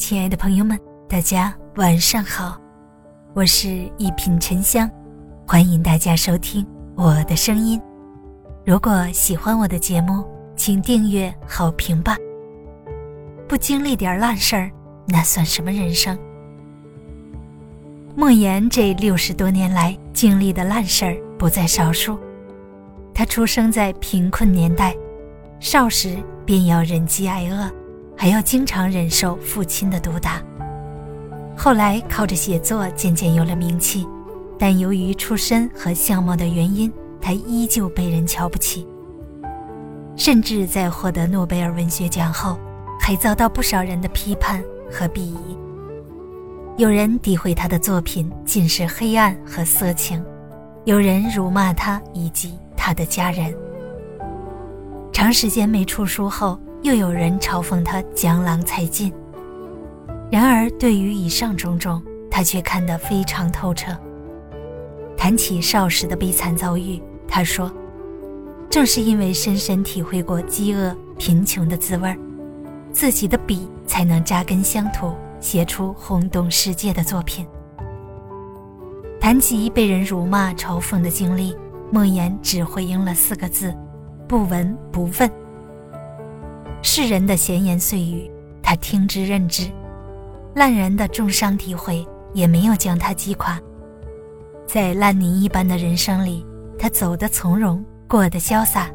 亲爱的朋友们，大家晚上好，我是一品沉香，欢迎大家收听我的声音。如果喜欢我的节目，请订阅、好评吧。不经历点烂事儿，那算什么人生？莫言这六十多年来经历的烂事儿不在少数。他出生在贫困年代，少时便要忍饥挨饿。还要经常忍受父亲的毒打。后来靠着写作渐渐有了名气，但由于出身和相貌的原因，他依旧被人瞧不起。甚至在获得诺贝尔文学奖后，还遭到不少人的批判和鄙夷。有人诋毁他的作品尽是黑暗和色情，有人辱骂他以及他的家人。长时间没出书后。又有人嘲讽他江郎才尽，然而对于以上种种，他却看得非常透彻。谈起少时的悲惨遭遇，他说：“正是因为深深体会过饥饿、贫穷的滋味自己的笔才能扎根乡土，写出轰动世界的作品。”谈及被人辱骂、嘲讽的经历，莫言只回应了四个字：“不闻不问。”世人的闲言碎语，他听之任之；烂人的重伤体会，也没有将他击垮。在烂泥一般的人生里，他走得从容，过得潇洒。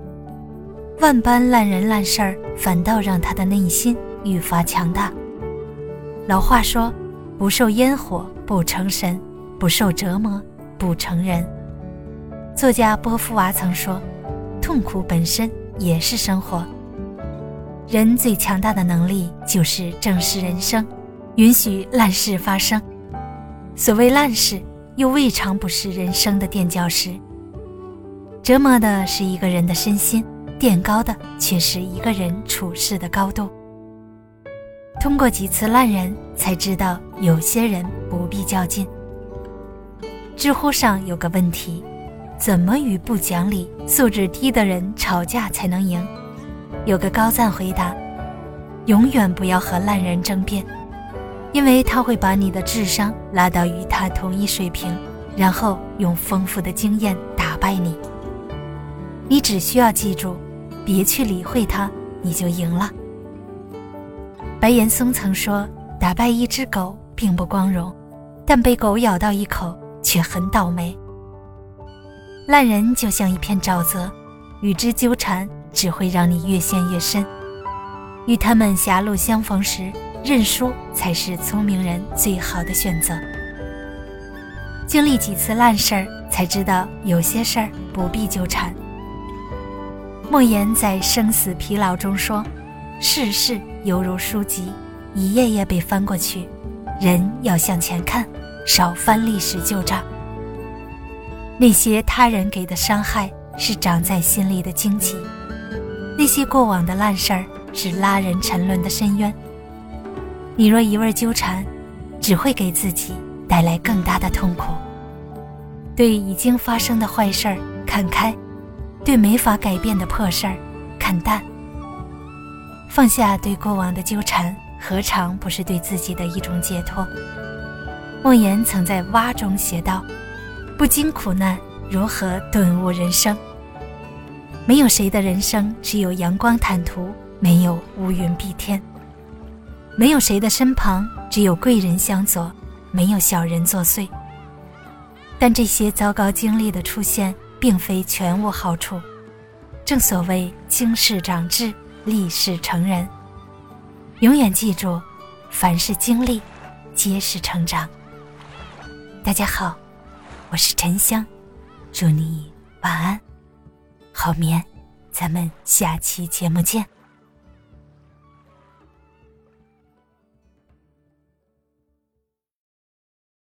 万般烂人烂事儿，反倒让他的内心愈发强大。老话说：“不受烟火不成神，不受折磨不成人。”作家波伏娃曾说：“痛苦本身也是生活。”人最强大的能力就是正视人生，允许烂事发生。所谓烂事，又未尝不是人生的垫脚石。折磨的是一个人的身心，垫高的却是一个人处事的高度。通过几次烂人，才知道有些人不必较劲。知乎上有个问题：怎么与不讲理、素质低的人吵架才能赢？有个高赞回答：“永远不要和烂人争辩，因为他会把你的智商拉到与他同一水平，然后用丰富的经验打败你。你只需要记住，别去理会他，你就赢了。”白岩松曾说：“打败一只狗并不光荣，但被狗咬到一口却很倒霉。”烂人就像一片沼泽，与之纠缠。只会让你越陷越深。与他们狭路相逢时，认输才是聪明人最好的选择。经历几次烂事儿，才知道有些事儿不必纠缠。莫言在《生死疲劳》中说：“世事犹如书籍，一页页被翻过去，人要向前看，少翻历史旧账。那些他人给的伤害，是长在心里的荆棘。”那些过往的烂事儿是拉人沉沦的深渊。你若一味纠缠，只会给自己带来更大的痛苦。对已经发生的坏事儿看开，对没法改变的破事儿看淡。放下对过往的纠缠，何尝不是对自己的一种解脱？莫言曾在《蛙》中写道：“不经苦难，如何顿悟人生？”没有谁的人生只有阳光坦途，没有乌云蔽天；没有谁的身旁只有贵人相佐，没有小人作祟。但这些糟糕经历的出现，并非全无好处。正所谓经世长智，历事成人。永远记住，凡是经历，皆是成长。大家好，我是沉香，祝你晚安。好眠，咱们下期节目见。